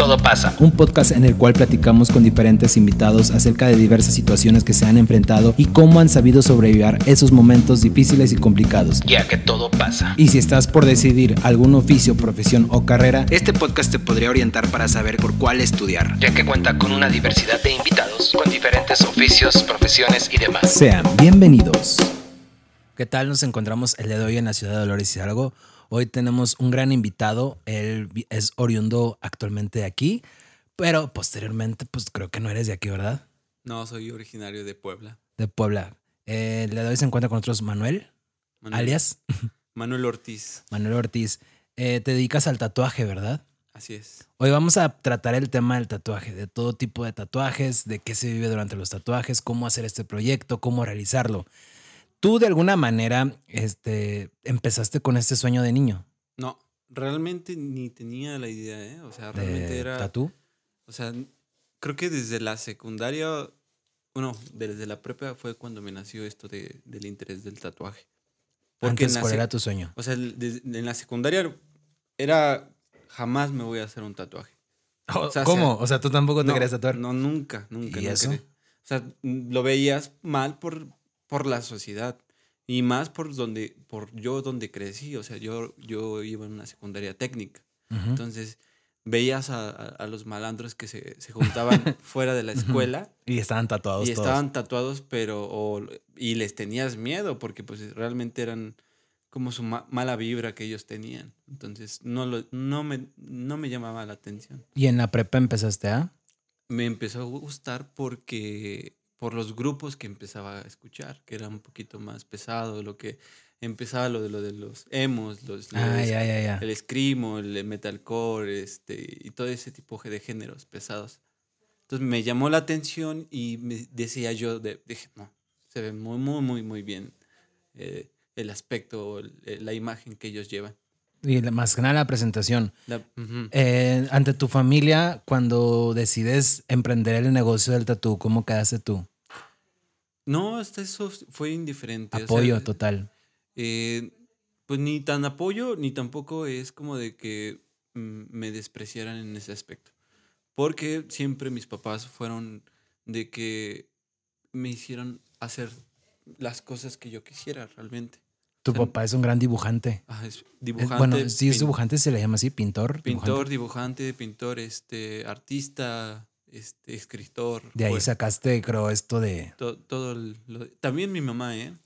todo pasa. Un podcast en el cual platicamos con diferentes invitados acerca de diversas situaciones que se han enfrentado y cómo han sabido sobrevivir esos momentos difíciles y complicados. Ya que todo pasa. Y si estás por decidir algún oficio, profesión o carrera, este podcast te podría orientar para saber por cuál estudiar. Ya que cuenta con una diversidad de invitados con diferentes oficios, profesiones y demás. Sean bienvenidos. ¿Qué tal? Nos encontramos el día de hoy en la ciudad de Dolores Hidalgo. Hoy tenemos un gran invitado. Él es oriundo actualmente de aquí, pero posteriormente, pues creo que no eres de aquí, ¿verdad? No, soy originario de Puebla. De Puebla. Eh, de hoy se encuentra con nosotros Manuel, Manuel- alias Manuel Ortiz. Manuel Ortiz. Eh, te dedicas al tatuaje, ¿verdad? Así es. Hoy vamos a tratar el tema del tatuaje, de todo tipo de tatuajes, de qué se vive durante los tatuajes, cómo hacer este proyecto, cómo realizarlo. Tú de alguna manera este, empezaste con este sueño de niño, No, realmente ni tenía la idea, ¿eh? O sea, realmente era. tatú. O sea, creo que desde la secundaria, bueno, desde la prepa fue cuando me nació esto de, del interés del tatuaje. Antes, en la ¿cuál era tu sueño? O sea, en la secundaria era. Jamás me voy a hacer un tatuaje. o sea, ¿Cómo? o sea, O sea, tú tampoco te no, querías tatuar. No, nunca, nunca. ¿Y nunca eso? quería. O sea, lo veías mal por, por la sociedad. Y más por donde, por yo donde crecí. O sea, yo, yo iba en una secundaria técnica. Ujú. Entonces, veías a, a- a los malandros que se, se juntaban fuera de la escuela Y estaban tatuados y todos. estaban tatuados, pero. o- y les tenías miedo porque, pues, realmente eran como su ma- mala vibra que ellos tenían. Entonces, no, lo, no, me, no me llamaba la atención Y en la prepa empezaste a... me empezó a gustar porque por los grupos que empezaba a escuchar, que era un poquito más pesado, lo que empezaba lo de lo de los emos, los, Ah, los- ya, ya, ya. el screamo, el metalcore, este y todo ese tipo de géneros pesados. Entonces me llamó la atención y me decía yo de- dije, no, se ve muy muy muy muy bien eh, el aspecto, el- la imagen que ellos llevan. Y la- más que nada la presentación. La-. Eh, ante tu familia, cuando decides emprender el negocio del tatú, ¿cómo quedaste tú? No, hasta eso fue indiferente. o sea, Apoyo total. Eh, pues ni tan apoyo, ni tampoco es como de que mm, me despreciaran en ese aspecto. Porque siempre mis papás fueron de que me hicieron hacer las cosas que yo quisiera realmente. Tu o sea, papá es un gran dibujante. Ah, es Eh, dibujante. bueno, si es dibujante, se le llama así, pintor. Pintor, dibujante. dibujante, pintor, este, artista, este, escritor. De ahí pues, sacaste, creo, esto de to- todo lo- también mi mamá, ¿eh?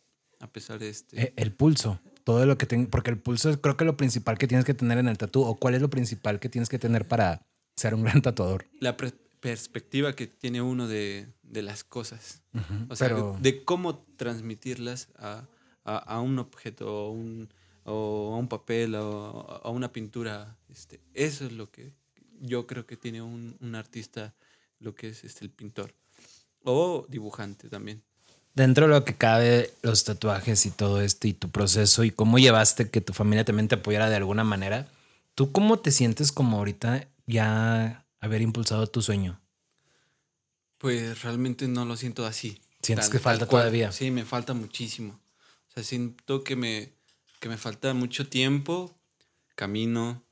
A pesar de este. eh, el pulso. Todo lo que tengo, porque el pulso es creo que lo principal que tienes que tener en el tatú. ¿O cuál es lo principal que tienes que tener para ser un gran tatuador? la perspectiva que tiene uno de, de las cosas. O sea, Pero de cómo transmitirlas a, a- a un objeto o, un, o a un papel o a una pintura. Este, eso es lo que yo creo que tiene un, un artista, lo que es este, el pintor. O dibujante también. dentro de lo que cabe, los tatuajes y todo esto y tu proceso y cómo llevaste que tu familia también te apoyara de alguna manera, ¿tú cómo te sientes como ahorita ya haber impulsado tu sueño? Pues realmente no lo siento así. ¿Sientes Tal- que falta cual. todavía? Sí, me falta muchísimo. Sea, siento que me, que me falta mucho tiempo, camino,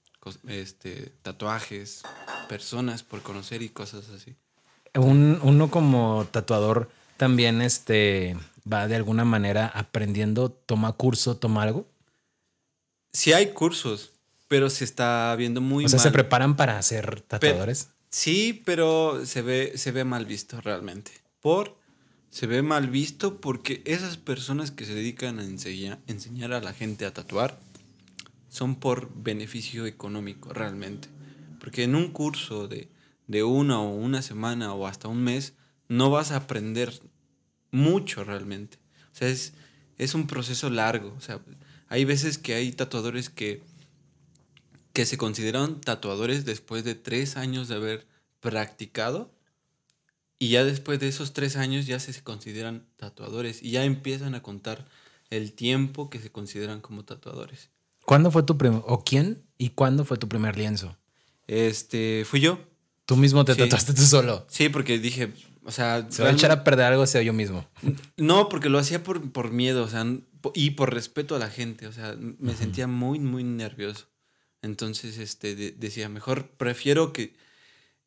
este, tatuajes, personas por conocer y cosas así. Un- uno como tatuador también este, va de alguna manera aprendiendo, toma curso, toma algo. Sí hay cursos, pero se está viendo muy o sea, mal. se preparan para ser tatuadores. Sí, pero se ve, se ve mal visto realmente. Por, se ve mal visto porque esas personas que se dedican a enseñar, a la gente a tatuar son por beneficio económico realmente. Porque en un curso de, de una o una semana o hasta un mes no vas a aprender mucho realmente. O sea, es, es un proceso largo. O sea, hay veces que hay tatuadores que que se consideran tatuadores después de tres años de haber practicado y ya después de esos tres años ya se consideran tatuadores y ya empiezan a contar el tiempo que se consideran como tatuadores. ¿Cuándo fue tu primer, o quién y cuándo fue tu primer lienzo? Este, fui yo. Tú mismo te Sí. tatuaste tú solo. Sí, porque dije, o sea, Se va a echar a perder algo sea yo mismo. No, porque lo hacía por, por miedo, o sea, y por respeto a la gente, o sea, me sentía muy, muy nervioso. Entonces, este, de- decía, mejor prefiero que,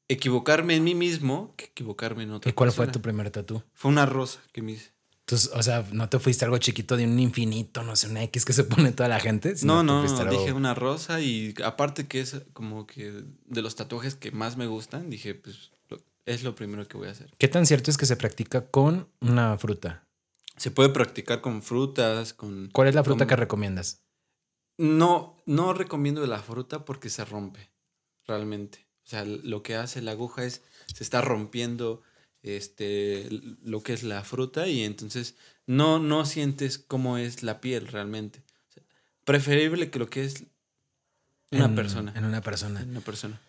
equivocarme en mí mismo que equivocarme en otra ¿Y cuál fue tu primer tatu? Fue una rosa que me hice. Entonces, o sea, no te fuiste algo chiquito de un infinito, no sé, una X que se pone toda la gente. No, no, fuiste no, algo- dije una rosa y aparte que es como que de los tatuajes que más me gustan, dije, pues lo- es lo primero que voy a hacer. ¿Qué tan cierto es que se practica con una fruta? Se puede practicar con frutas, con... ¿Cuál es la fruta con- que recomiendas? No, no recomiendo la fruta porque se rompe, realmente. O sea, lo que hace la aguja es, se está rompiendo este, lo que es la fruta y entonces no, no sientes cómo es la piel realmente. O sea, preferible que lo que es una En- persona. En una persona. Una persona.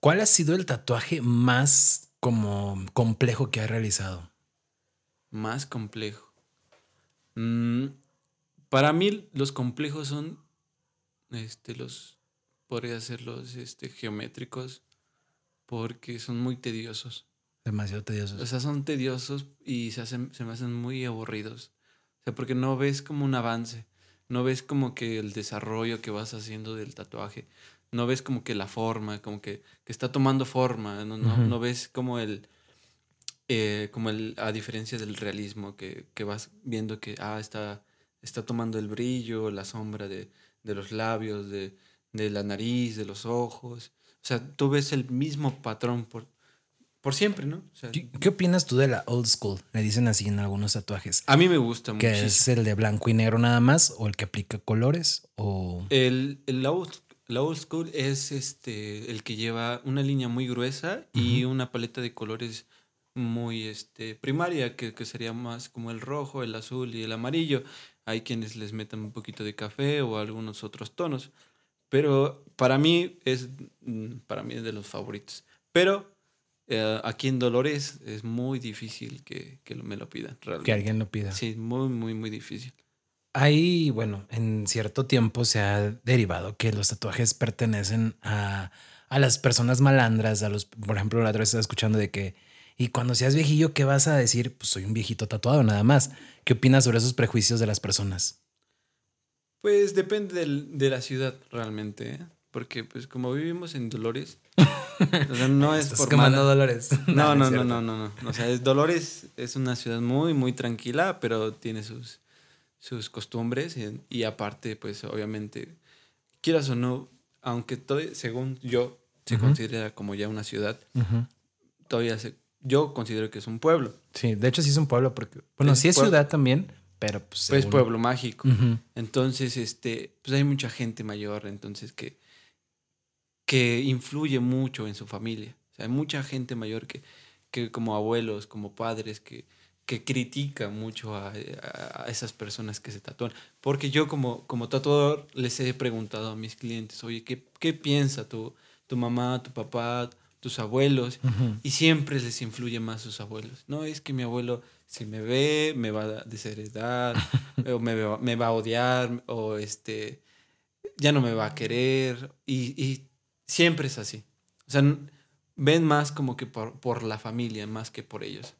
¿Cuál ha sido el tatuaje más como complejo que has realizado? Más complejo. Mm, para mí los complejos son este, los, podría ser los este, geométricos porque son muy tediosos. Demasiado tedioso. O sea, son tediosos y se, hacen, se me hacen muy aburridos. O sea, porque no ves como un avance, no ves como que el desarrollo que vas haciendo del tatuaje, no ves como que la forma, como que, que está tomando forma, no, no, no ves como el, eh, como el, a diferencia del realismo, que, que vas viendo que, ah, está, está tomando el brillo, la sombra de, de los labios, de, de la nariz, de los ojos. O sea, tú ves el mismo patrón por, por siempre, ¿no? O sea, ¿Qué, qué opinas tú de la old school? Le dicen así en algunos tatuajes. a mí me gusta ¿Que muchísimo. es el de blanco y negro nada más? ¿O el que aplica colores? ¿O El, el la old, la old school es este el que lleva una línea muy gruesa y una paleta de colores muy este primaria, que, que sería más como el rojo, el azul y el amarillo. Hay quienes les meten un poquito de café o algunos otros tonos. Pero para mí es mm, para mí es de los favoritos. Pero eh, aquí en Dolores es muy difícil que, que me lo pidan. Realmente. que alguien lo pida? Sí, muy, muy, muy difícil. Ahí, bueno, en cierto tiempo se ha derivado que los tatuajes pertenecen a, a las personas malandras, a los, por ejemplo, la otra vez estaba escuchando de que, y cuando seas viejillo, ¿qué vas a decir? Pues soy un viejito tatuado, nada más. ¿Qué opinas sobre esos prejuicios de las personas? Pues depende del- de la ciudad realmente, ¿eh? porque pues como vivimos en Dolores, o sea, no es Estás por mala- dolores. No, no, no, no, no, no. O sea, es- Dolores es una ciudad muy, muy tranquila, pero tiene sus, sus costumbres y, y aparte, pues obviamente, quieras o no, aunque todo, según yo se considera como ya una ciudad, todavía se, yo considero que es un pueblo. Sí, de hecho sí es un pueblo porque, bueno, Es sí es ciudad también, pero pues... Pues según- pueblo mágico. Entonces, este, pues hay mucha gente mayor, entonces que, que influye mucho en su familia. O sea, hay mucha gente mayor que, que como abuelos, como padres, que, que critica mucho a esas personas que se tatúan. Porque yo como, como tatuador les he preguntado a mis clientes, oye, ¿qué, qué piensa tu, tu mamá, tu papá, tus abuelos? Y siempre les influye más sus abuelos. No, es que mi abuelo, si me ve, me va a desheredar, o me, va- me va a odiar, o este, ya no me va a querer. Y, y siempre es así. O sea, ven más como que por, por la familia, más que por ellos.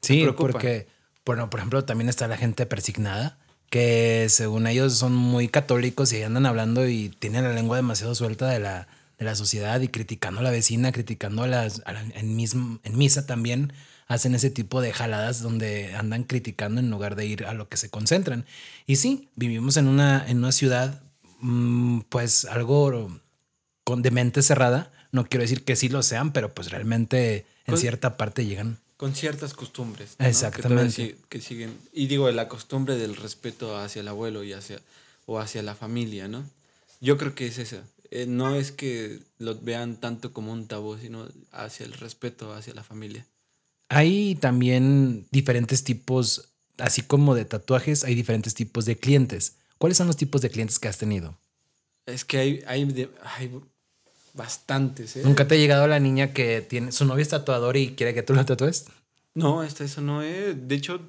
Sí, porque, bueno, por ejemplo, también está la gente persignada, que según ellos son muy católicos y andan hablando y tienen la lengua demasiado suelta de la, de la sociedad y criticando a la vecina, criticando a las, a la- en, en misa también hacen ese tipo de jaladas donde andan criticando en lugar de ir a lo que se concentran. Y sí, vivimos en una, en una ciudad, mm, pues algo con de mente cerrada. No quiero decir que sí lo sean, pero pues realmente en Con- cierta parte llegan. Con ciertas costumbres. Exactamente. Que, siguen. Y digo, la costumbre del respeto hacia el abuelo y hacia, o hacia la familia, ¿no? Yo creo que es esa. Eh, no es que lo vean tanto como un tabú, sino hacia el respeto hacia la familia. Hay también diferentes tipos, así como de tatuajes, hay diferentes tipos de clientes. ¿Cuáles son los tipos de clientes que has tenido? Es que hay, hay, de- hay bastantes, ¿eh? ¿Nunca te ha llegado la niña que tiene su novio es tatuador y quiere que tú lo tatúes? No, hasta eso no es. De hecho,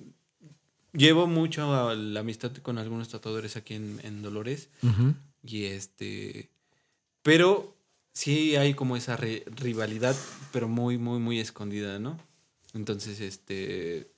llevo mucho a la amistad con algunos tatuadores aquí en, en Dolores. Y este. Pero sí hay como esa ri- rivalidad, pero muy, muy, muy escondida, ¿no? Entonces, este.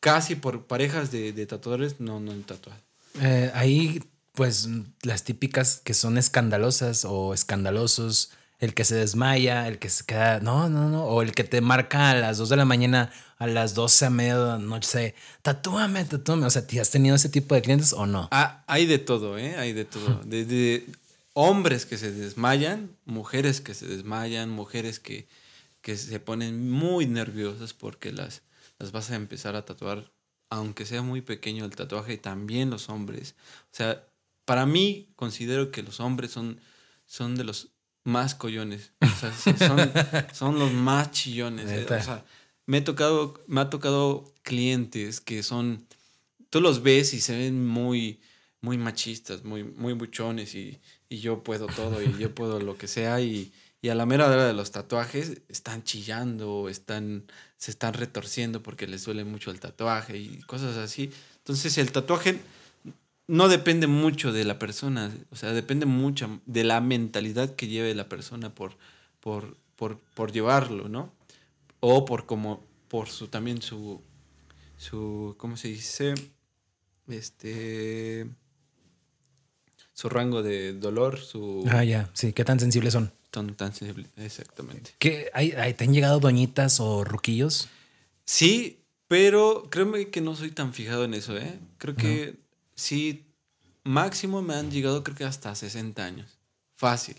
Casi por parejas de, de tatuadores no, no he tatuado. Eh, hay pues las típicas que son escandalosas o escandalosos el que se desmaya, el que se queda, no, no, no, o el que te marca a las 2 de la mañana, a las 12 a medianoche, tatúame, tatúame. O sea, ¿has tenido ese tipo de clientes o no? Ah, hay de todo, ¿eh? Hay de todo. Desde hombres que se desmayan, mujeres que se desmayan, mujeres que, que se ponen muy nerviosas porque las, las vas a empezar a tatuar, aunque sea muy pequeño el tatuaje, y también los hombres. O sea, para mí considero que los hombres son, son de los más collones. O sea, son, son los más chillones. eh. O sea, me, he tocado, me ha tocado clientes que son, tú los ves y se ven muy, muy machistas, muy, muy buchones y, y yo puedo todo y yo puedo lo que sea y, y a la mera hora de los tatuajes están chillando, están, se están retorciendo porque les duele mucho el tatuaje y cosas así. Entonces el tatuaje no depende mucho de la persona, o sea, depende mucho de la mentalidad que lleve la persona por, por, por, por llevarlo, ¿no? O por como, por su también su, su, ¿cómo se dice? Este, su rango de dolor, su... Ah, ya, sí, ¿qué tan sensibles son? Tan, tan sensible, exactamente. ¿Qué, hay, hay- ¿Te han llegado doñitas o ruquillos? Sí, pero créeme que no soy tan fijado en eso, ¿eh? Creo que sí, máximo me han llegado creo que hasta 60 años. Fácil.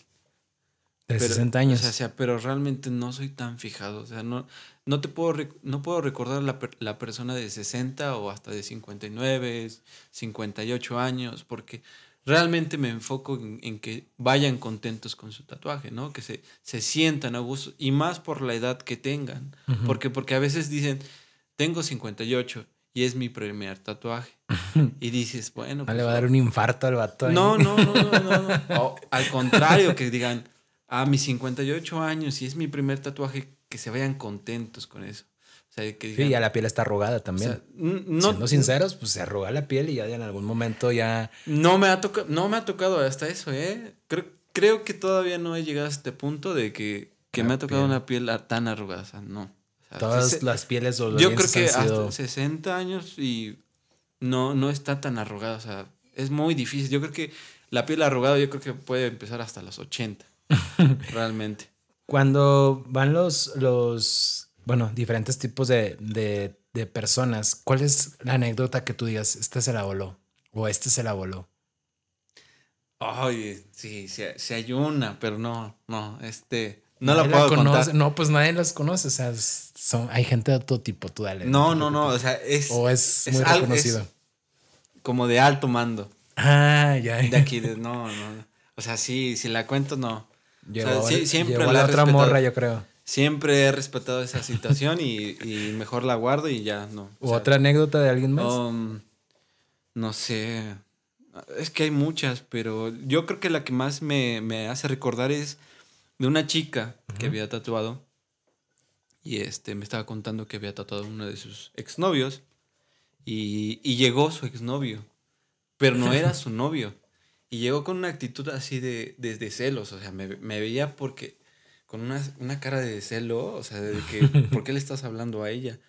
De Pero, 60 años. O sea, pero realmente no soy tan fijado. O sea, no, no te puedo, no puedo recordar la, per- la persona de 60 o hasta de 59, 58 años, porque realmente me enfoco en, en que vayan contentos con su tatuaje, ¿no? Que se, se sientan a gusto y más por la edad que tengan. porque, porque a veces dicen, tengo 58 y es mi primer tatuaje. y dices, bueno, no le pues, va a dar un infarto al vato. ahí. no, no, no, no, no. no. O, al contrario, que digan, a mis 58 años y es mi primer tatuaje, que se vayan contentos con eso. O sea, que Sí, digan, ya la piel está arrugada o también. sea, n- no, Siendo sinceros, pues se arruga la piel y ya en algún momento ya. no, me ha tocado, no me ha tocado hasta eso, ¿eh? Creo, creo que todavía no he llegado a este punto de que, que me ha tocado piel. una piel tan arrugada. O sea, no. O sea, Todas se- las pieles yo creo que han sido- hasta 60 años y no, no está tan arrugada. O sea, es muy difícil. Yo creo que la piel arrugada yo creo que puede empezar hasta los 80. realmente. Cuando van los, los bueno, diferentes tipos de, de, de personas, ¿cuál es la anécdota que tú digas, este se la voló? O este se la voló. Ay, sí, sí, sí hay una, pero no, no, este, no la puedo conoce. contar. No, pues nadie las conoce. O sea, son, hay gente de todo tipo, tú dale. No, no, no, o sea, es, O es, es muy reconocido. es como de alto mando. Ah, ya. De aquí, de, no, no. O sea, sí, si la cuento, no. Llegó, o sea, sí, siempre la la otra morra, yo creo. Siempre he respetado esa situación y, y mejor la guardo y ya, no. ¿O O sea, otra anécdota de alguien más? Um, no sé. Es que hay muchas, pero yo creo que la que más me, me hace recordar es de una chica que había tatuado. Y este me estaba contando que había tatuado a uno de sus exnovios. Y, y llegó su exnovio. Pero no era su novio. Y llegó con una actitud así de, de, de celos. O sea, me, me veía porque. Con una, una cara de celo. O sea, de que. ¿Por qué le estás hablando a ella?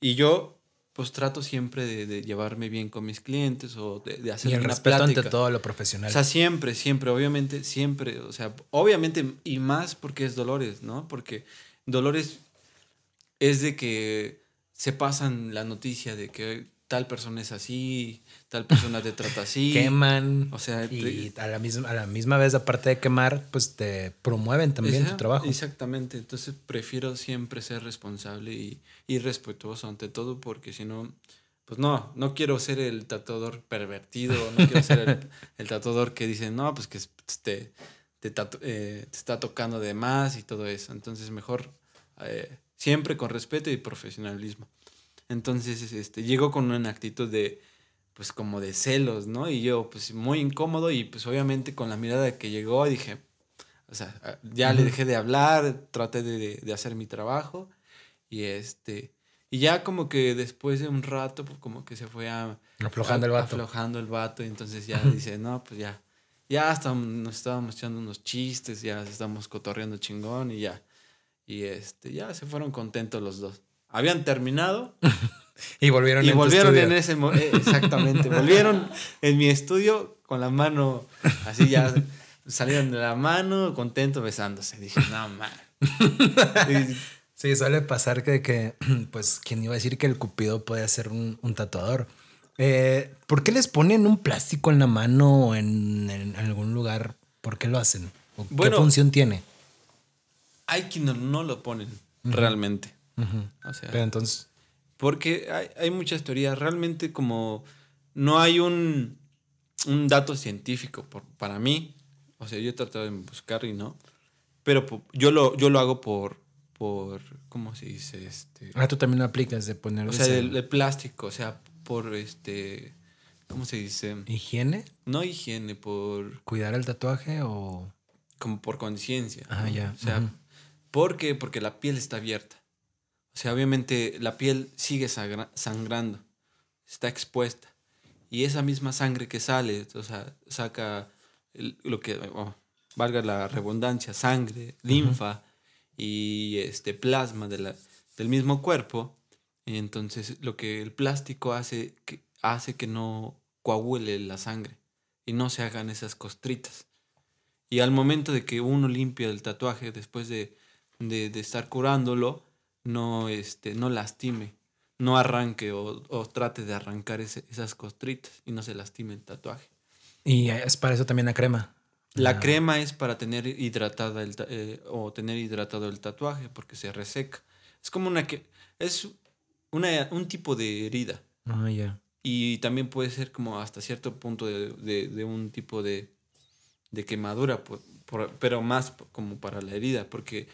Y yo, pues trato siempre de, de llevarme bien con mis clientes o de, de hacer y el una respeto plática. ante todo lo profesional. O sea, siempre, siempre, obviamente, siempre, o sea, obviamente, y más porque es Dolores, ¿no? Porque Dolores es de que se pasan la noticia de que tal persona es así, tal persona te trata así. Queman. O sea, y te- a la, misma, a la misma vez, aparte de quemar, pues te promueven también tu trabajo. Exactamente, entonces prefiero siempre ser responsable y, y respetuoso ante todo porque si no, pues no, no quiero ser el tatuador pervertido, no quiero ser el, el tatuador que dice, no, pues que te, te, tatu- eh, te está tocando de más y todo eso. Entonces mejor eh, siempre con respeto y profesionalismo. Entonces este, llego con una actitud de, pues como de celos, ¿no? Y yo pues muy incómodo y pues obviamente con la mirada que llegó dije, o sea, a- ya le dejé de hablar, traté de, hacer mi trabajo y este y ya como que después de un rato pues, como que se fue a, Aflojando el vato. aflojando el vato y entonces ya dice, "No, pues ya ya hasta nos estábamos echando unos chistes, ya estamos cotorreando chingón y ya y este ya se fueron contentos los dos. Habían terminado Y volvieron y en volvieron en ese mo- eh, exactamente, volvieron en mi estudio con la mano así ya salieron de la mano, contento, besándose. Dije, no, man. Sí, suele pasar que, que, pues, quien iba a decir que el cupido puede ser un, un tatuador. Eh, ¿Por qué les ponen un plástico en la mano o en, en algún lugar? ¿Por qué lo hacen? ¿O Bueno, ¿Qué función tiene? Hay quienes no lo ponen, realmente. O sea, Pero entonces, Porque hay, hay muchas teorías. Realmente como no hay un, un dato científico por, para mí. O sea, yo he tratado de buscar y no. Pero po- yo lo, yo lo hago por, por, ¿cómo se dice? Este, ah, tú también lo aplicas de poner o sea, el, el plástico. O sea, por este, ¿cómo se dice? higiene, No higiene, por, cuidar el tatuaje o... como por conciencia. Ah, ¿no? ya, O sea, ujú. ¿por qué? Porque la piel está abierta. O sea, obviamente la piel sigue sangrando, está expuesta. Y esa misma sangre que sale, o sea, saca el- lo que, oh, valga la redundancia, sangre, linfa y este plasma de la- del mismo cuerpo. Y entonces lo que el plástico hace que, hace que no coagule la sangre y no se hagan esas costritas. Y al momento de que uno limpia el tatuaje después de, de- de estar curándolo, no, este, no lastime, no arranque o, o trate de arrancar ese- esas costritas y no se lastime el tatuaje. Y es para eso también la crema. La Ah. crema es para tener hidratada el, eh, o tener hidratado el tatuaje porque se reseca. Es como una que es una, un tipo de herida Ah, ya. y también puede ser como hasta cierto punto de, de- de un tipo de, de quemadura, por- por- pero más como para la herida, porque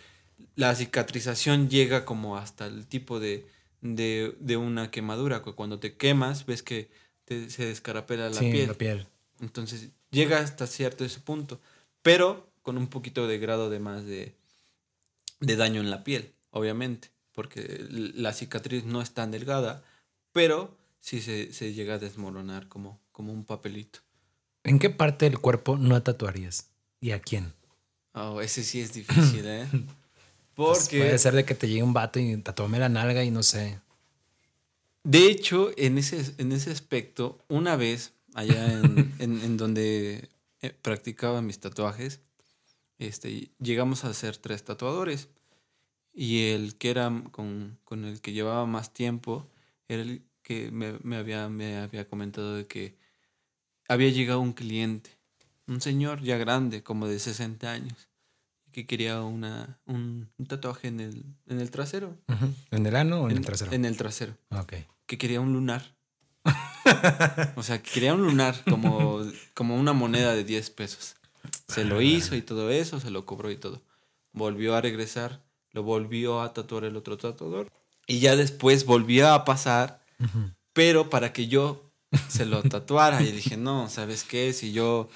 la cicatrización llega como hasta el tipo de, de, de una quemadura, que cuando te quemas ves que te- se descarapela la sí, piel. la piel. Entonces llega hasta cierto ese punto, pero con un poquito de grado de más de, de daño en la piel, obviamente, porque la cicatriz no es tan delgada, pero sí se, se llega a desmoronar como, como un papelito. ¿En qué parte del cuerpo no tatuarías? ¿Y a quién? Oh, ese sí es difícil, ¿eh? Pues Porque, puede ser de que te llegue un vato y tatuame la nalga y no sé. de hecho, en ese, en ese aspecto, una vez allá en, en- en donde eh, practicaba mis tatuajes, este, llegamos a ser tres tatuadores. Y el que era con, con el que llevaba más tiempo era el que me, me había, me había comentado de que había llegado un cliente, un señor ya grande, como de 60 años, que quería una, un, un tatuaje en el, en el trasero. ¿En el ano o en, el trasero? En el trasero. Ok. Que quería un lunar. o sea, que quería un lunar como, como una moneda de 10 pesos. Se lo hizo y todo eso, se lo cobró y todo. Volvió a regresar, lo volvió a tatuar el otro tatuador. Y ya después volvió a pasar, pero para que yo se lo tatuara. Y dije, no, ¿sabes qué? Si yo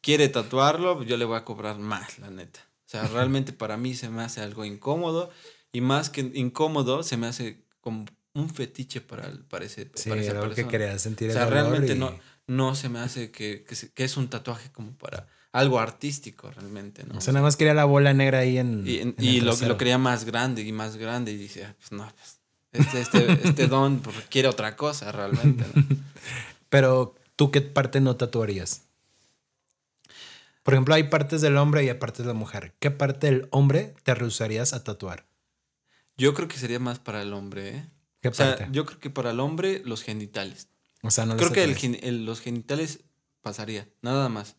quiere tatuarlo, yo le voy a cobrar más, la neta. O sea, realmente para mí se me hace algo incómodo. Y más que incómodo, se me hace como un fetiche para, el- para, ese, Sí, para esa algo que querías sentir O sea, realmente y- no, no se me hace que, que, se- que es un tatuaje como para algo artístico realmente, ¿no? O sea, nada más quería la bola negra ahí en. y en- en y lo, lo quería más grande y más grande y dice, "Ah, pues no, pues este, este, este don pues, quiere otra cosa realmente, ¿no? Pero, ¿tú qué parte no tatuarías? Por ejemplo, hay partes del hombre y hay partes de la mujer. ¿Qué parte del hombre te rehusarías a tatuar? Yo creo que sería más para el hombre, ¿eh? ¿Qué O sea, parte? yo creo que para el hombre los genitales. O sea, no Creo que el, el- los genitales pasaría, nada más.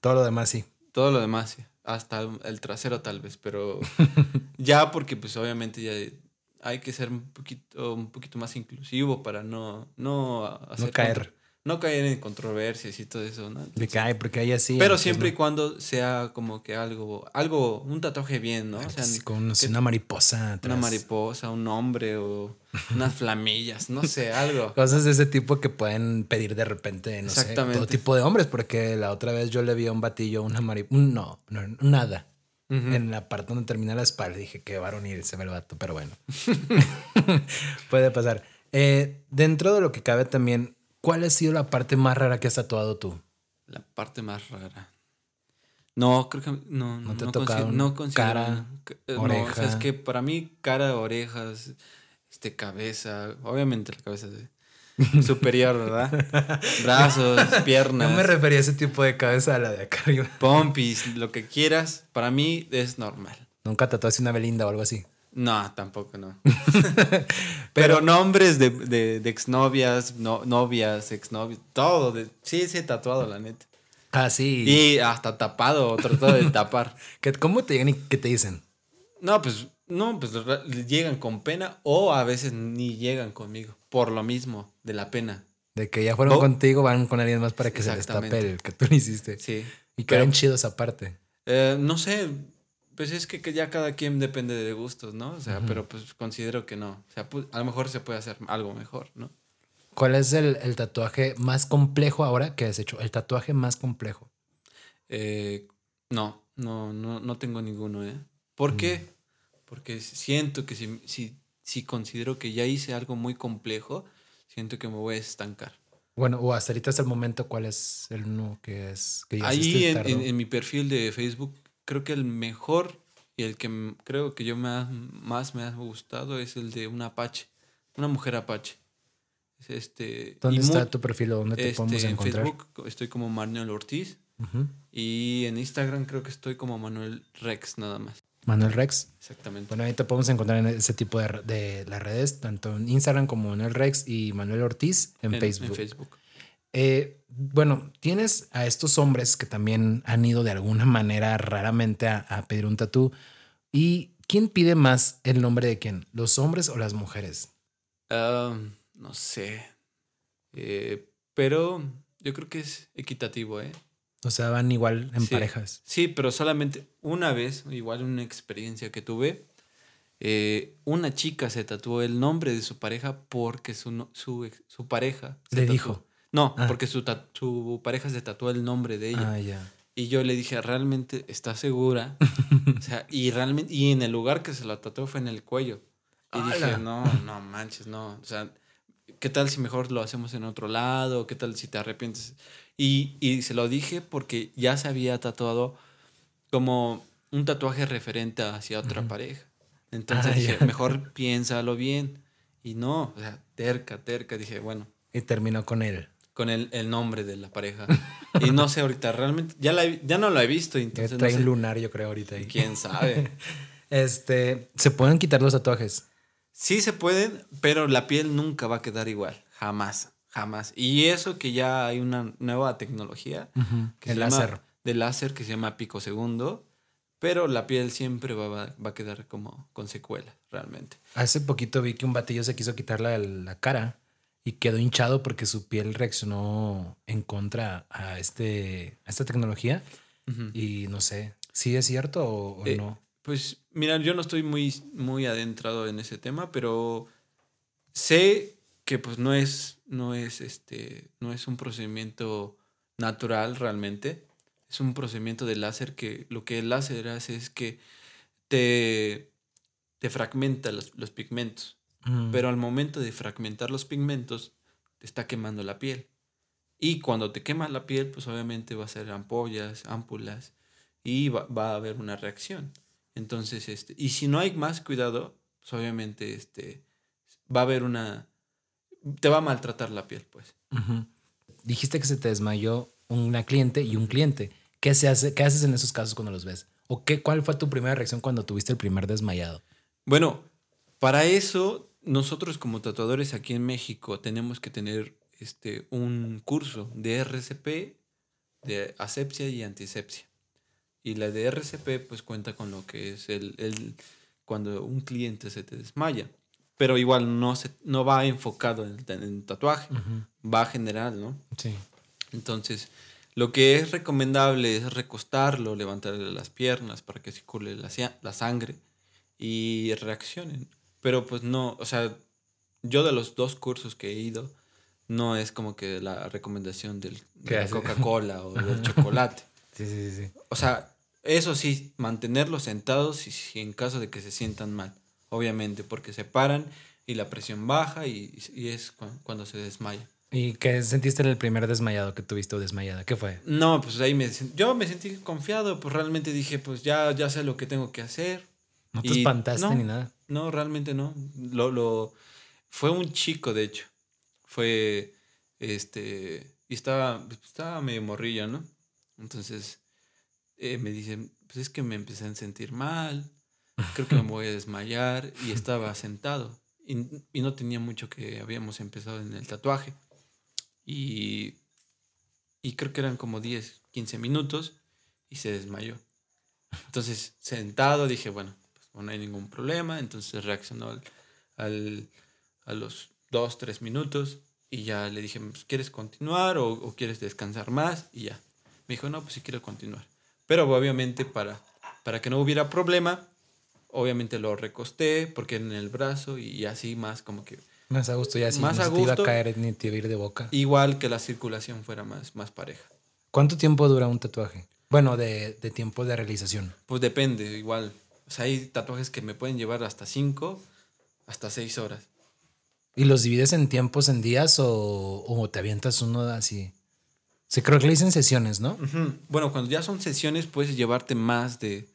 Todo lo demás sí. Todo lo demás, sí. hasta el trasero tal vez, pero ya porque pues obviamente ya hay que ser un poquito, un poquito más inclusivo para no, no hacer caer. No caer en controversias y todo eso, ¿no? De que hay, porque hay así. Pero entonces, siempre y cuando sea como que algo, algo, un tatuaje bien, ¿no? O sea, con que- una mariposa. una atrás. mariposa, un hombre o unas flamillas, no sé, algo. Cosas de ese tipo que pueden pedir de repente, no sé, Exactamente. todo tipo de hombres, porque la otra vez yo le vi a un batillo una mariposa, no, no, nada. En la parte donde termina la espalda dije que varonil se ve el vato, pero bueno. Puede pasar. Eh, dentro de lo que cabe también, ¿cuál ha sido la parte más rara que has tatuado tú? La parte más rara. No, creo que no. ¿No te no tocado no cara, ca- eh, No, o sea, es que para mí cara, orejas, este, cabeza, obviamente la cabeza. de- superior, ¿verdad? Brazos, piernas. No me refería a ese tipo de cabeza a la de acá arriba. Pompis, lo que quieras, para mí es normal. Nunca tatuaste una Belinda o algo así. No, tampoco no. Pero, nombres de, de, de exnovias, no, novias, exnovias, todo. De, sí, sí, he tatuado, la neta. Ah, sí. Y hasta tapado, tratado de tapar. ¿Qué- ¿Cómo te llegan y qué te dicen? No, pues, no, pues llegan con pena o a veces ni llegan conmigo. Por lo mismo, de la pena. De que ya fueron Oh. contigo, van con alguien más para que se les tape el que tú le hiciste. Sí. Y Pero- quedan chidos aparte. Eh, no sé, pues es que, que ya cada quien depende de gustos, ¿no? O sea, pero pues considero que no. O sea, pu- a lo mejor se puede hacer algo mejor, ¿no? ¿Cuál es el, el tatuaje más complejo ahora que has hecho? El tatuaje más complejo. Eh, no, no, no, no tengo ninguno, ¿eh? ¿Por qué? Porque siento que si, si, si considero que ya hice algo muy complejo, siento que me voy a estancar. Bueno, o hasta ahorita hasta el momento, ¿cuál es el uno que es que Ahí en, en- en mi perfil de Facebook, creo que el mejor y el que creo que yo me ha- más me ha gustado es el de un apache, una mujer apache. Es Este, ¿Dónde está tu perfil o dónde te este, podemos en encontrar? Facebook estoy como Manuel Ortiz y en Instagram creo que estoy como Manuel Rex nada más. Manuel Rex. Exactamente. Bueno, ahí te podemos encontrar en ese tipo de, de las redes, tanto en Instagram como Manuel Rex y Manuel Ortiz en, Facebook. En Facebook. Eh, bueno, tienes a estos hombres que también han ido de alguna manera raramente a, a pedir un tatú. ¿Y quién pide más el nombre de quién? ¿Los hombres o las mujeres? Ah, no sé. Eh, pero yo creo que es equitativo, ¿eh? O sea, van igual en Sí. parejas. Sí, pero solamente una vez, igual una experiencia que tuve, eh, una chica se tatuó el nombre de su pareja porque su, su, su pareja... se Le tatuó- dijo. No, Ah. porque su, su pareja se tatuó el nombre de ella. Ah, ya. Y yo le dije, ¿realmente estás segura? o sea, y realmente, y en el lugar que se la tatuó fue en el cuello. Y dije, no, no manches, no. O sea, ¿qué tal si mejor lo hacemos en otro lado? ¿Qué tal si te arrepientes? Y, y se lo dije porque ya se había tatuado como un tatuaje referente hacia otra pareja. Entonces Ah, dije, mejor piénsalo bien. Y no, o sea, terca, terca. Dije, bueno, Y terminó con él. Con el, el nombre de la pareja. Y no sé ahorita, realmente, ya, la ya no la he visto, entonces no trae un sé. lunar, yo creo, ahorita ahí. quién sabe. Este, ¿se pueden quitar los tatuajes? Sí se pueden, pero la piel nunca va a quedar igual, jamás, jamás. Y eso que ya hay una nueva tecnología que El se llama- láser. de láser que se llama pico segundo, pero la piel siempre va, va- va a quedar como con secuela, realmente. Hace poquito vi que un batillo se quiso quitar la, la cara y quedó hinchado porque su piel reaccionó en contra a, este, a esta tecnología. Y no sé, ¿sí es cierto o, o Eh, no? Pues mira, yo no estoy muy, muy adentrado en ese tema, pero sé que pues no es, no es este, no es un procedimiento natural realmente. Es un procedimiento de láser que lo que el láser hace es que te, te fragmenta los, los pigmentos. Mm. Pero al momento de fragmentar los pigmentos, te está quemando la piel. Y cuando te quema la piel, pues obviamente va a ser ampollas, ámpulas, y va, va a haber una reacción. Entonces, este, y si no hay más cuidado, pues obviamente este, va a haber una... Te va a maltratar la piel, pues. Dijiste que se te desmayó una cliente y un cliente. ¿Qué, se hace, ¿Qué haces en esos casos cuando los ves? ¿O qué, cuál fue tu primera reacción cuando tuviste el primer desmayado? Bueno, para eso nosotros como tatuadores aquí en México tenemos que tener este, un curso de RCP, de asepsia y antisepsia. Y la de RCP pues cuenta con lo que es el, el- cuando un cliente se te desmaya. Pero igual no, se, no va enfocado en, en el tatuaje, va general, ¿no? Sí. Entonces, lo que es recomendable es recostarlo, levantarle las piernas para que circule la, la sangre y reaccionen. Pero pues no, o sea, yo de los dos cursos que he ido, no es como que la recomendación del, de. Coca-Cola o del chocolate. Sí, sí, sí. O sea, eso sí, mantenerlos sentados y, en caso de que se sientan mal, obviamente, porque se paran y la presión baja y, y es cu- cuando se desmaya. ¿Y qué sentiste en el primer desmayado que tuviste o desmayada? ¿Qué fue? No, pues ahí me yo me sentí confiado, pues realmente dije, pues ya, ya sé lo que tengo que hacer. ¿No te Y espantaste no, ni nada? No, realmente no. Lo, lo, fue un chico, de hecho. Fue, este, y estaba, estaba medio morrillo, ¿no? Entonces eh, me dicen, pues es que me empecé a sentir mal, creo que me voy a desmayar y estaba sentado y, y no tenía mucho que habíamos empezado en el tatuaje. Y, y creo que eran como 10, 15 minutos y se desmayó. Entonces, sentado, dije, bueno, no hay ningún problema. Entonces reaccionó al, al- a los 2, 3 minutos y ya le dije, pues, ¿quieres continuar o, o quieres descansar más? Y ya. Me dijo, no, pues sí quiero continuar. Pero obviamente para, para que no hubiera problema, obviamente lo recosté porque en el brazo y así más como que Más a gusto, ya si Más no a se te iba a gusto. caer ni te iba a ir de boca. igual que la circulación fuera más, más pareja. ¿Cuánto tiempo dura un tatuaje? Bueno, de, de tiempo de realización. Pues depende, igual. O sea, hay tatuajes que me pueden llevar hasta 5, hasta 6 horas. ¿Y los divides en tiempos, en días o, o te avientas uno así? Sí, creo que le dicen sesiones, ¿no? Bueno, cuando ya son sesiones puedes llevarte más de,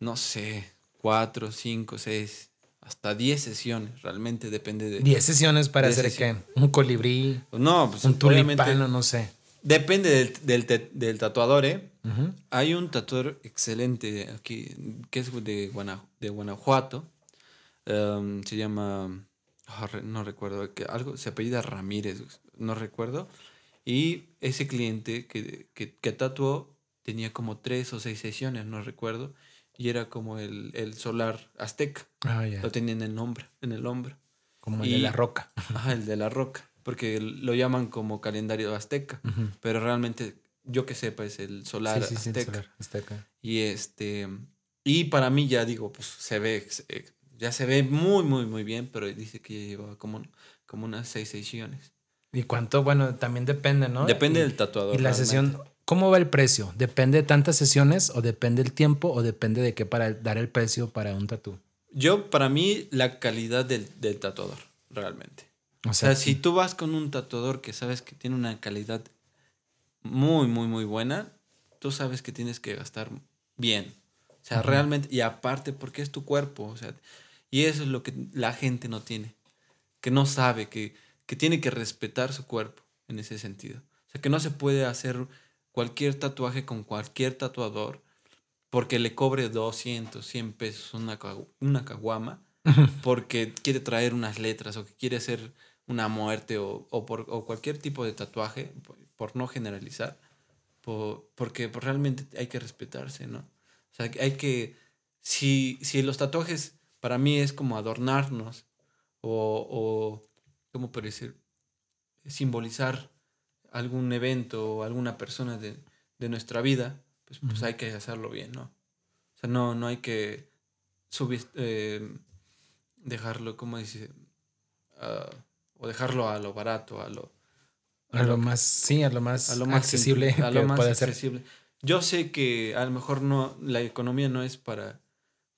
no sé, 4, 5, 6, hasta 10 sesiones. Realmente depende de... 10 sesiones para hacer sesiones. qué? Un colibrí, No, pues un obviamente tulipán, o no sé. Depende del, del, del tatuador, ¿eh? Hay un tatuador excelente aquí, que es de, Guana- de Guanajuato. Em, se llama, ah, no recuerdo, que algo, se apellida Ramírez, no recuerdo. Y ese cliente que, que, que tatuó tenía como tres o seis sesiones, no recuerdo. Y era como el, el solar azteca. Ah. Lo tenía en el hombro, en el hombro. Como el de la roca. Ajá, el de la roca. Porque lo llaman como calendario azteca. Pero realmente, yo que sepa, es el solar Sí, sí, sí, el azteca. solar azteca. Y este. Y para mí ya digo, pues se ve. ex- Ya se ve muy, muy, muy bien. Pero dice que ya lleva como, como unas seis sesiones. ¿Y cuánto? Bueno, también depende, ¿no? Depende Y- del tatuador. Y la realmente. sesión, ¿cómo va el precio? ¿Depende de tantas sesiones o depende el tiempo o depende de qué para dar el precio para un tatú? Yo, para mí, la calidad del, del tatuador, realmente. O O sea, si tú vas con un tatuador que sabes que tiene una calidad muy, muy, muy buena, tú sabes que tienes que gastar bien. O sea, realmente, y aparte, porque es tu cuerpo. O sea, y eso es lo que la gente no tiene. Que no sabe, que, que tiene que respetar su cuerpo en ese sentido. O sea, que no se puede hacer cualquier tatuaje con cualquier tatuador porque le cobre 200, 100 pesos una, una caguama porque quiere traer unas letras o que quiere hacer una muerte o, o por, o cualquier tipo de tatuaje, por, no generalizar, por- porque pues, realmente hay que respetarse, ¿no? O sea, que hay que, si, si los tatuajes para mí es como adornarnos o, o ¿cómo puede decir? Simbolizar algún evento o alguna persona de, de nuestra vida, pues, pues hay que hacerlo bien, ¿no? O sea, no, no hay que subir, eh, dejarlo, ¿cómo dice? Ah, o dejarlo a lo barato, a lo, A lo más, sí, a lo más, a lo más accesible a lo más puede ser. accesible. Yo sé que a lo mejor no, la economía no es para,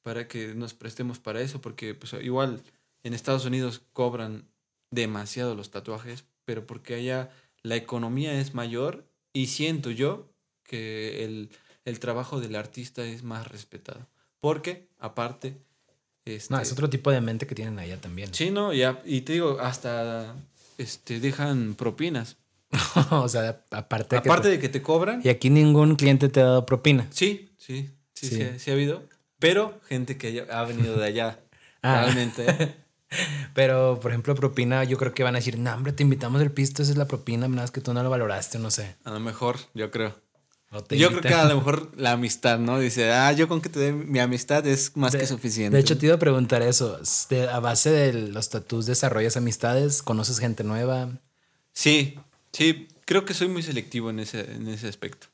para que nos prestemos para eso, porque pues, igual en Estados Unidos cobran demasiado los tatuajes, pero porque allá la economía es mayor y siento yo que el, el trabajo del artista es más respetado. Porque, aparte, este, No, es otro tipo de mente que tienen allá también. Sí, no, y, a- y te digo, hasta este, dejan propinas. o sea, aparte de que Aparte te- de que te cobran, Y aquí ningún cliente te ha dado propina. Sí, sí, sí, Sí. sí, ha- sí ha habido. Pero gente que ha venido de allá. Ah. Realmente. Pero, por ejemplo, propina, yo creo que van a decir, no, hombre, te invitamos el pisto, esa es la propina, nada más que tú no lo valoraste, no sé. A lo mejor, yo creo. Te Yo creo que a lo mejor la amistad, ¿no? Dice, ah, yo con que te dé mi amistad es más De- que suficiente. De hecho, te iba a preguntar eso. De- a base de los tatús, ¿desarrollas amistades? ¿Conoces gente nueva? Sí, sí, creo que soy muy selectivo en ese, en ese aspecto.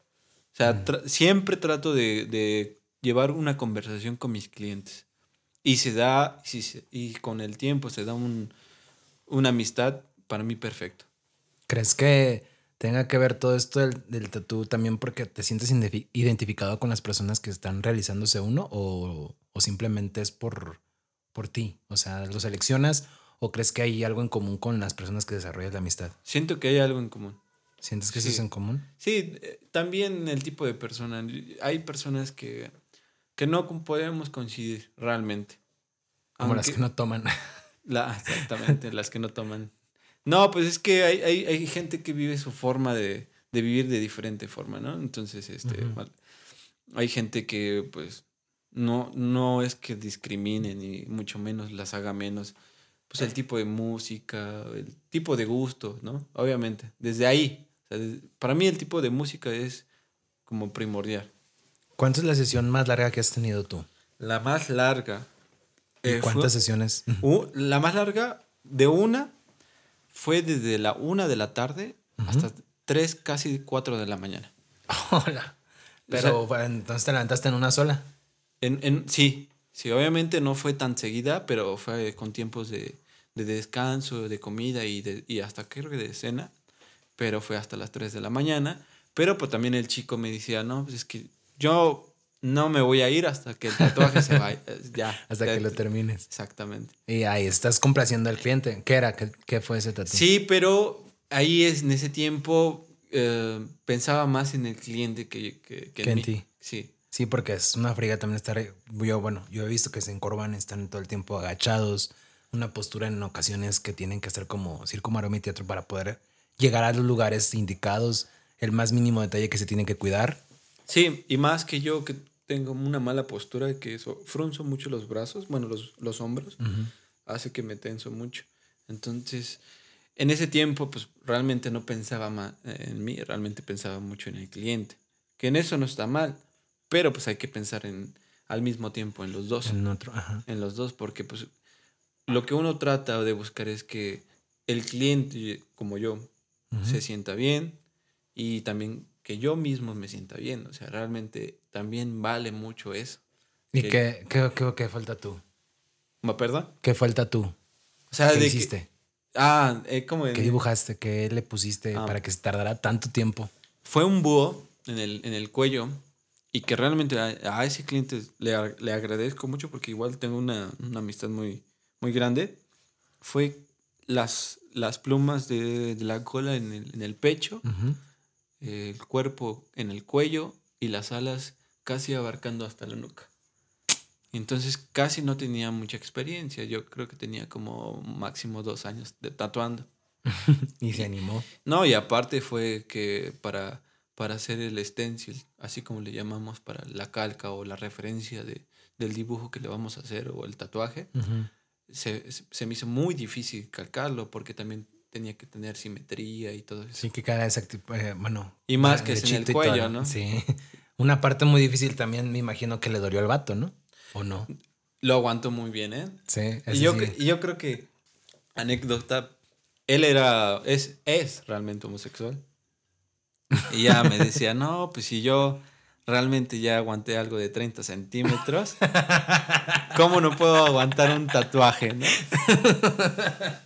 O sea, tra- siempre trato de, de llevar una conversación con mis clientes. Y se da, si se- y con el tiempo se da un, una amistad para mí perfecto. ¿Crees que tenga que ver todo esto del, del tatú también porque te sientes identificado con las personas que están realizándose uno o, o simplemente es por, por ti? O sea, ¿lo seleccionas o crees que hay algo en común con las personas que desarrollas la amistad? Siento que hay algo en común. ¿Sientes que eso es en común? Sí, eh, también el tipo de persona. Hay personas que, que no podemos coincidir realmente. Como las que no toman. la- exactamente, las que no toman. No, pues es que hay, hay, hay gente que vive su forma de, de vivir de diferente forma, ¿no? Entonces, este, hay gente que, pues, no, no es que discrimine, ni mucho menos las haga menos. Pues el tipo de música, el tipo de gusto, ¿no? Obviamente, desde ahí. o sea, des- para mí el tipo de música es como primordial. ¿Cuánta es la sesión más larga que has tenido tú? La más larga. ¿Y eh, fue- cuántas sesiones? La más larga de una fue desde la una de la tarde hasta tres, casi cuatro de la mañana. Hola. Pero entonces te levantaste en una sola. En, en, sí, sí, obviamente no fue tan seguida, pero fue con tiempos de, de descanso, de comida y, de, y hasta creo que de cena, pero fue hasta las 3 de la mañana. Pero pues también el chico me decía, no, pues es que yo no me voy a ir hasta que el tatuaje se vaya. eh, Ya. Hasta que lo termines. Exactamente. Y ahí estás complaciendo al cliente. ¿Qué era? ¿Qué, qué fue ese tatu? Sí, pero ahí es, en ese tiempo eh, pensaba más en el cliente que, que, que Que en mí. ti. Sí. Sí, porque es una friga también estar. Yo, bueno, yo he visto que se encorvan, están todo el tiempo agachados. Una postura en ocasiones que tienen que hacer como circo, maroma y teatro para poder llegar a los lugares indicados. El más mínimo detalle que se tiene que cuidar. Sí, y más que yo que tengo una mala postura que eso, frunzo mucho los brazos, bueno, los, los hombros, hace que me tenso mucho. Entonces, en ese tiempo, pues realmente no pensaba más en mí, realmente pensaba mucho en el cliente. Que en eso no está mal, pero pues hay que pensar en al mismo tiempo en los dos. En otro. Ajá. en los dos, porque pues lo que uno trata de buscar es que el cliente, como yo, se sienta bien y también que yo mismo me sienta bien. O sea, realmente también vale mucho eso. ¿Y que- qué, qué, qué, qué falta tú? ¿Me perdón? ¿Qué falta tú? O sea, ¿Qué de que- hiciste? ah, eh, como en- ¿Qué dibujaste? ¿Qué le pusiste Ah. para que se tardara tanto tiempo? fue un búho en el, en el cuello y que realmente a, a ese cliente le, le agradezco mucho porque igual tengo una, una amistad muy, muy grande. Fue las, las plumas de, de la cola en el, en el pecho, el cuerpo en el cuello y las alas casi abarcando hasta la nuca. Entonces casi no tenía mucha experiencia. Yo creo que tenía como máximo dos años de tatuando. Y se animó. No, y aparte fue que para, para hacer el stencil, así como le llamamos para la calca o la referencia de, del dibujo que le vamos a hacer o el tatuaje, se, se me hizo muy difícil calcarlo porque también tenía que tener simetría y todo eso. Sí, que cada eh, bueno. Y más que es en el cuello, ¿no? Sí. Una parte muy difícil también me imagino que le dolió al vato, ¿no? ¿O no? Lo aguantó muy bien, ¿eh? Sí, Y yo, sí. yo creo que, anécdota, él era, es, es realmente homosexual. Y ya me decía, no, pues si yo realmente ya aguanté algo de 30 centímetros, ¿cómo no puedo aguantar un tatuaje? ¿no?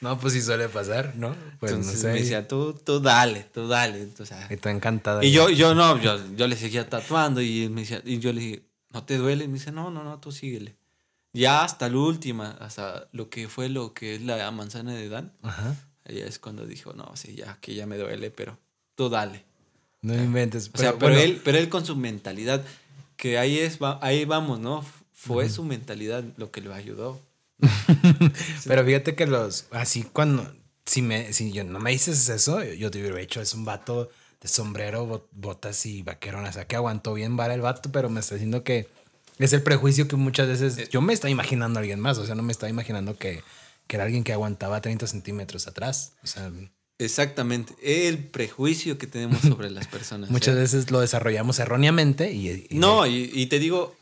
No, pues sí suele pasar, ¿no? Pues Entonces no sé. me decía, tú, tú dale, tú dale. Entonces, ah, Y está encantada. y yo, yo no, yo, yo le seguía tatuando y, me decía, y yo le dije, ¿no te duele? Y me dice, no, no, no, tú síguele. Ya hasta la última, hasta lo que fue lo que es la manzana de Dan, Ajá. ella es cuando dijo, no, sí, ya, que ya me duele, pero tú dale. No inventes. O sea, pero, bueno, él, pero él con su mentalidad, que ahí es, ahí vamos, ¿no? Fue su mentalidad lo que lo ayudó. Pero fíjate que los. Así cuando. Si, me, si yo no me dices eso, yo te hubiera hecho. Es un vato de sombrero, bot- botas y vaquerón. O sea, que aguantó bien vara el vato, pero me está diciendo que es el prejuicio que muchas veces. Yo me estaba imaginando a alguien más. O sea, no me estaba imaginando que, que era alguien que aguantaba 30 centímetros atrás. O sea, Exactamente. El prejuicio que tenemos sobre las personas. muchas ¿eh? veces lo desarrollamos erróneamente y. y- No, y, y te digo,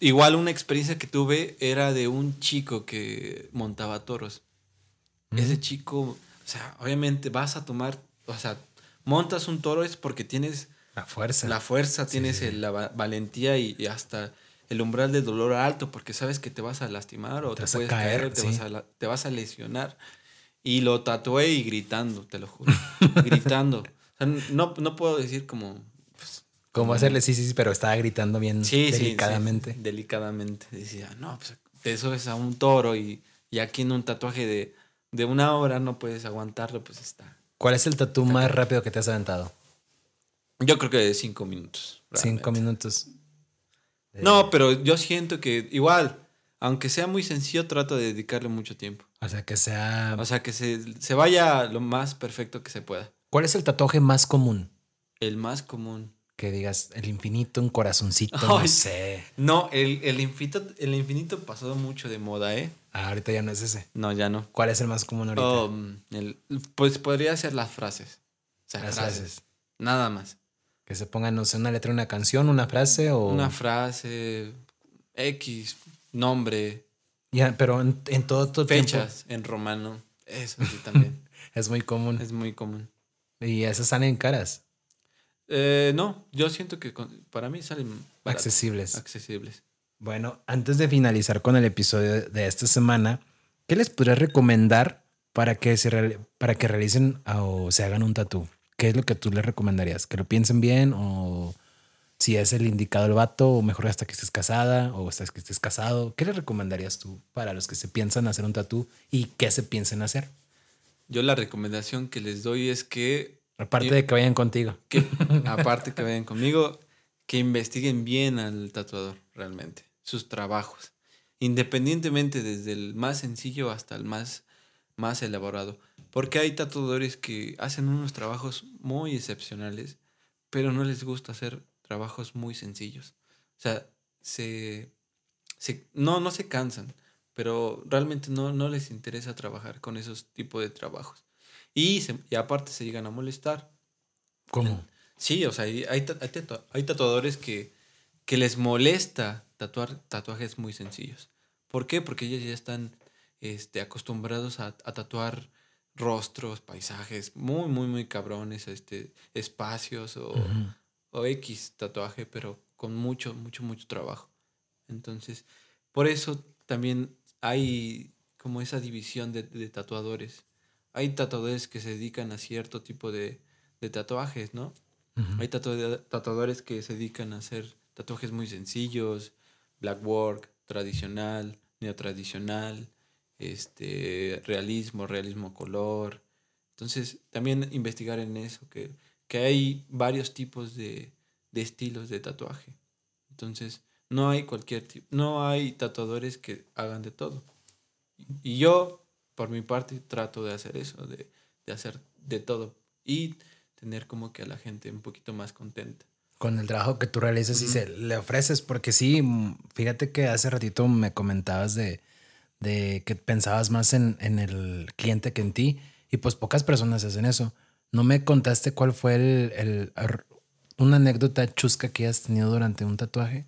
igual una experiencia que tuve era de un chico que montaba toros. Ese chico, o sea, obviamente vas a tomar, o sea, montas un toro es porque tienes La fuerza. la fuerza, tienes el- la va- valentía y, y hasta el umbral del dolor alto porque sabes que te vas a lastimar o Te te, vas a puedes caer, caer, te, sí. vas a, te vas a lesionar. Y lo tatué y gritando, te lo juro. gritando. O sea, no, no puedo decir como... Como hacerle sí, sí, sí, pero estaba gritando bien Sí, sí, sí, delicadamente. delicadamente. Decía, no, pues eso es a un toro y, y aquí en un tatuaje de, de una hora no puedes aguantarlo, pues está. ¿Cuál es el tatú más rápido que te has aventado? Yo creo que de cinco minutos. Cinco minutos. No, pero yo siento que igual, aunque sea muy sencillo, trato de dedicarle mucho tiempo. O sea, que sea... O sea, que se, se vaya lo más perfecto que se pueda. ¿Cuál es el tatuaje más común? El más común. Que digas, el infinito, un corazoncito, no sé. No, el, el infinito, el infinito pasó mucho de moda, ¿eh? Ah, ahorita ya no es ese. No, ya no. ¿Cuál es el más común ahorita? Oh, el- pues podría ser las frases. O sea, Las frases. frases. Nada más. Que se pongan, no sé, una letra, una canción, una frase o... Una frase, X, nombre, Ya, pero en, en todo tu tiempo fechas en romano. Eso sí también. es muy común. es muy común. Y esas salen caras, Eh, no, yo siento que con- para mí salen accesibles. accesibles. Bueno, antes de finalizar con el episodio de esta semana, ¿qué les podrías recomendar para que, se para que realicen o se hagan un tatú? ¿Qué es lo que tú les recomendarías? ¿Que lo piensen bien o si es el indicado el vato o mejor hasta que estés casada o hasta que estés casado? ¿Qué les recomendarías tú para los que se piensan hacer un tatú y qué se piensen hacer? Yo la recomendación que les doy es que, Aparte Y- de que vayan contigo. que aparte que vayan conmigo, que investiguen bien al tatuador realmente, sus trabajos, independientemente desde el más sencillo hasta el más, más elaborado. Porque hay tatuadores que hacen unos trabajos muy excepcionales, pero no les gusta hacer trabajos muy sencillos. O sea, se, se- no, no se cansan, pero realmente no, no les interesa trabajar con esos tipos de trabajos. Y, se- y aparte se llegan a molestar. ¿Cómo? Sí, o sea, hay, hay, hay tatua- hay tatuadores que, que les molesta tatuar tatuajes muy sencillos. ¿Por qué? Porque ellos ya están este, acostumbrados a, a tatuar rostros, paisajes muy, muy, muy cabrones, este, espacios o, o X tatuaje, pero con mucho, mucho, mucho trabajo. Entonces, por eso también hay como esa división de, de tatuadores. Hay tatuadores que se dedican a cierto tipo de, de tatuajes, ¿no? Hay tatua- tatuadores que se dedican a hacer tatuajes muy sencillos, black work, tradicional, neotradicional, este, realismo, realismo color. Entonces, también investigar en eso, que, que hay varios tipos de, de estilos de tatuaje. Entonces, no hay cualquier tipo, no hay tatuadores que hagan de todo. Y yo, por mi parte, trato de hacer eso, de, de hacer de todo y tener como que a la gente un poquito más contenta. con el trabajo que tú realizas y se le ofreces, porque sí, mm, fíjate que hace ratito me comentabas de, de que pensabas más en, en el cliente que en ti y pues pocas personas hacen eso. No me contaste cuál fue el, el- una anécdota chusca que hayas tenido durante un tatuaje.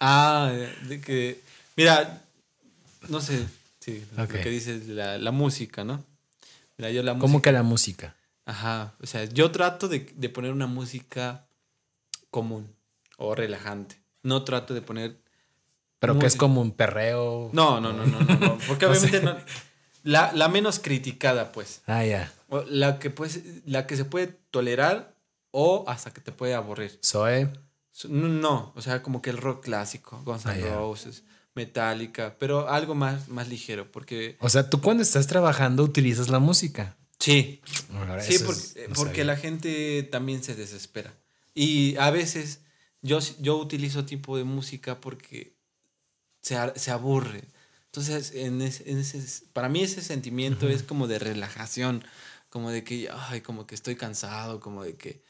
Ah, de que, mira, no sé, sí, lo que dices, la, la música, ¿no? Mira, yo la ¿Cómo música, que la música? ajá, o sea, yo trato de, de poner una música común o relajante. No trato de poner Pero que es como un perreo. No, no, no, no, no, no, porque obviamente no. La, la menos criticada, pues. Ah, ya. O La que, pues, la que se puede tolerar o hasta que te puede aburrir. Zoe. So- No, no, o sea, como que el rock clásico, Guns N' Ah. Roses, Metallica, pero algo más, más ligero, porque O sea, tú cuando estás trabajando utilizas la música. sí, sí, porque, es- no porque sabía. la gente también se desespera. Y a veces yo, yo utilizo tipo de música porque se, se aburre. Entonces, en ese, en ese- para mí ese sentimiento es como de relajación, como de que, ay, como que estoy cansado, como de que,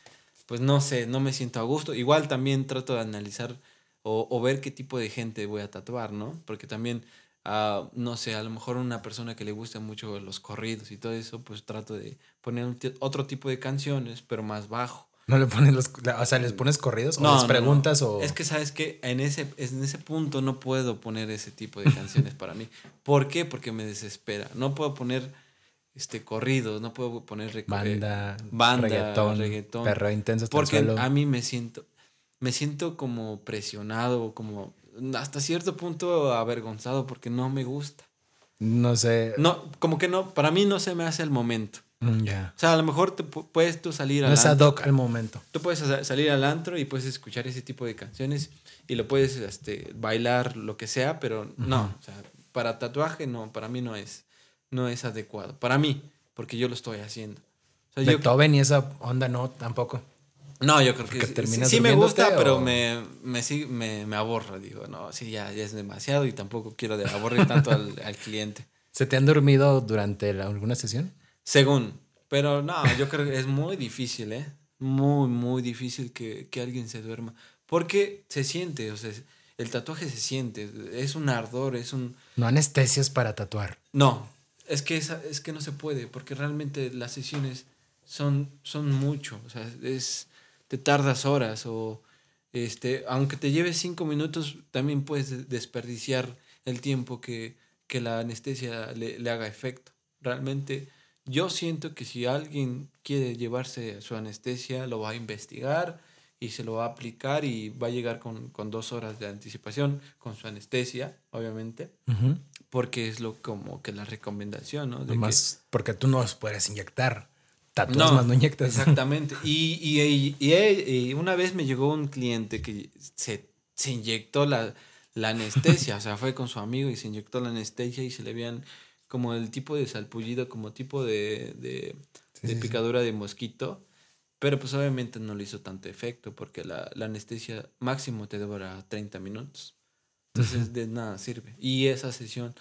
pues no sé, no me siento a gusto. Igual también trato de analizar o, o ver qué tipo de gente voy a tatuar, ¿no? Porque también, ah, no sé, a lo mejor una persona que le gusta mucho los corridos y todo eso, pues trato de poner otro tipo de canciones, pero más bajo. No le pones los. O sea, ¿les pones corridos? ¿O No, les no, preguntas no. o.? Es que sabes que en ese, en ese punto no puedo poner ese tipo de canciones para mí. ¿Por qué? Porque me desespera. No puedo poner este corridos, no puedo poner reco- Banda, eh, banda, reggaetón, reggaetón. perreo intenso Porque a mí me siento, me siento como presionado, como hasta cierto punto avergonzado porque no me gusta. No sé. No, como que no, para mí no se me hace el momento. Mm, Ya. O sea, a lo mejor te pu- puedes tú salir No al es ad hoc al momento. Tú puedes sa- salir al antro y puedes escuchar ese tipo de canciones y lo puedes este, bailar, lo que sea, pero no, o sea, para tatuaje no, para mí no es, no es adecuado. Para mí, porque yo lo estoy haciendo. O sea, yo, Beethoven y esa onda no, tampoco. No, yo creo Porque que sí, sí me gusta, pero me, me, sí- me, me aborro. Digo, no, sí, ya, ya es demasiado y tampoco quiero de aburrir tanto al, al cliente. ¿Se te han dormido durante la- alguna sesión? Según, pero no, yo creo que es muy difícil, ¿eh? Muy, muy difícil que, que alguien se duerma. Porque se siente, o sea, el tatuaje se siente, es un ardor, es un... No anestesias para tatuar. No, es que, esa- es que no se puede, porque realmente las sesiones son, son mucho, o sea, es, te tardas horas o, este, aunque te lleves cinco minutos, también puedes de- desperdiciar el tiempo que, que la anestesia le, le haga efecto. Realmente yo siento que si alguien quiere llevarse su anestesia, lo va a investigar y se lo va a aplicar y va a llegar con, con dos horas de anticipación con su anestesia, obviamente porque es lo como que la recomendación, ¿no? De Nomás porque tú no los puedes inyectar. Más no inyectas. Exactamente. Y, y, y- y- una vez me llegó un cliente que se, se inyectó la, la anestesia, o sea, fue con su amigo y se inyectó la anestesia y se le veían como el tipo de salpullido, como tipo de, de, Sí, de sí, sí. picadura de mosquito. Pero pues obviamente no le hizo tanto efecto porque la, la anestesia máximo te dura 30 minutos. Entonces de nada sirve. Y esa sesión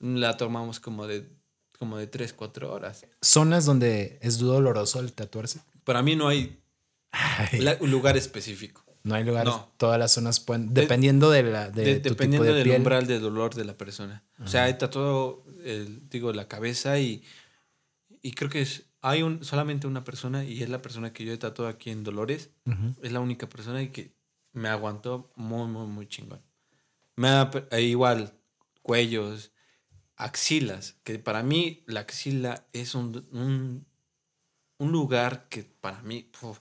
la tomamos como de, como de 3, 4 horas. Zonas donde es doloroso el tatuarse. Para mí no hay un lugar específico. no hay lugares. no. Todas las zonas pueden. Dependiendo de la. De, De- tu dependiendo tipo de del piel. umbral de dolor de la persona. O sea, he tatuado, el, digo, la cabeza y, y creo que es, hay un, solamente una persona y es la persona que yo he tatuado aquí en Dolores. Es la única persona y que me aguantó muy, muy, muy chingón. Me ha, e igual, cuellos, axilas, que para mí la axila es un, un, un lugar que para mí... uf,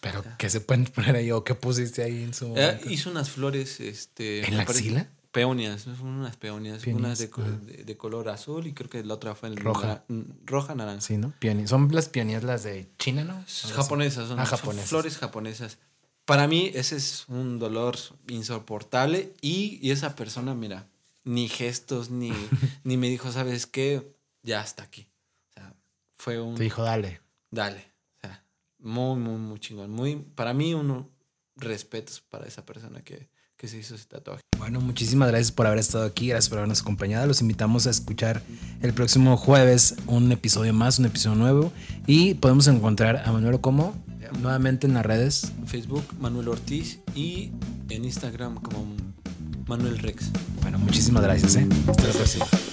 Pero, ¿qué se pueden poner ahí o qué pusiste ahí en su. Eh, hizo unas flores, este... ¿En la axila? Peonias, son unas peonias, unas de, ajá. de- de color azul y creo que la otra fue en Roja. roja naranja. Sí, ¿no? Peony- Son las pionías las de China, ¿no? Japonesas, son, Ah, son japonesas. flores japonesas. Para mí ese es un dolor insoportable y, y esa persona, mira, ni gestos, ni, ni me dijo, ¿sabes qué? Ya hasta aquí. O sea, fue un... Te dijo, dale. Dale. O sea, muy, muy, muy chingón. Muy, para mí, uno respetos para esa persona que, que se hizo ese tatuaje. Bueno, muchísimas gracias por haber estado aquí, gracias por habernos acompañado. Los invitamos a escuchar el próximo jueves un episodio más, un episodio nuevo. Y podemos encontrar a Manuel como nuevamente en las redes. Facebook, Manuel Ortiz y en Instagram como Manuel Rex. Bueno, muchísimas gracias. ¿eh? Hasta.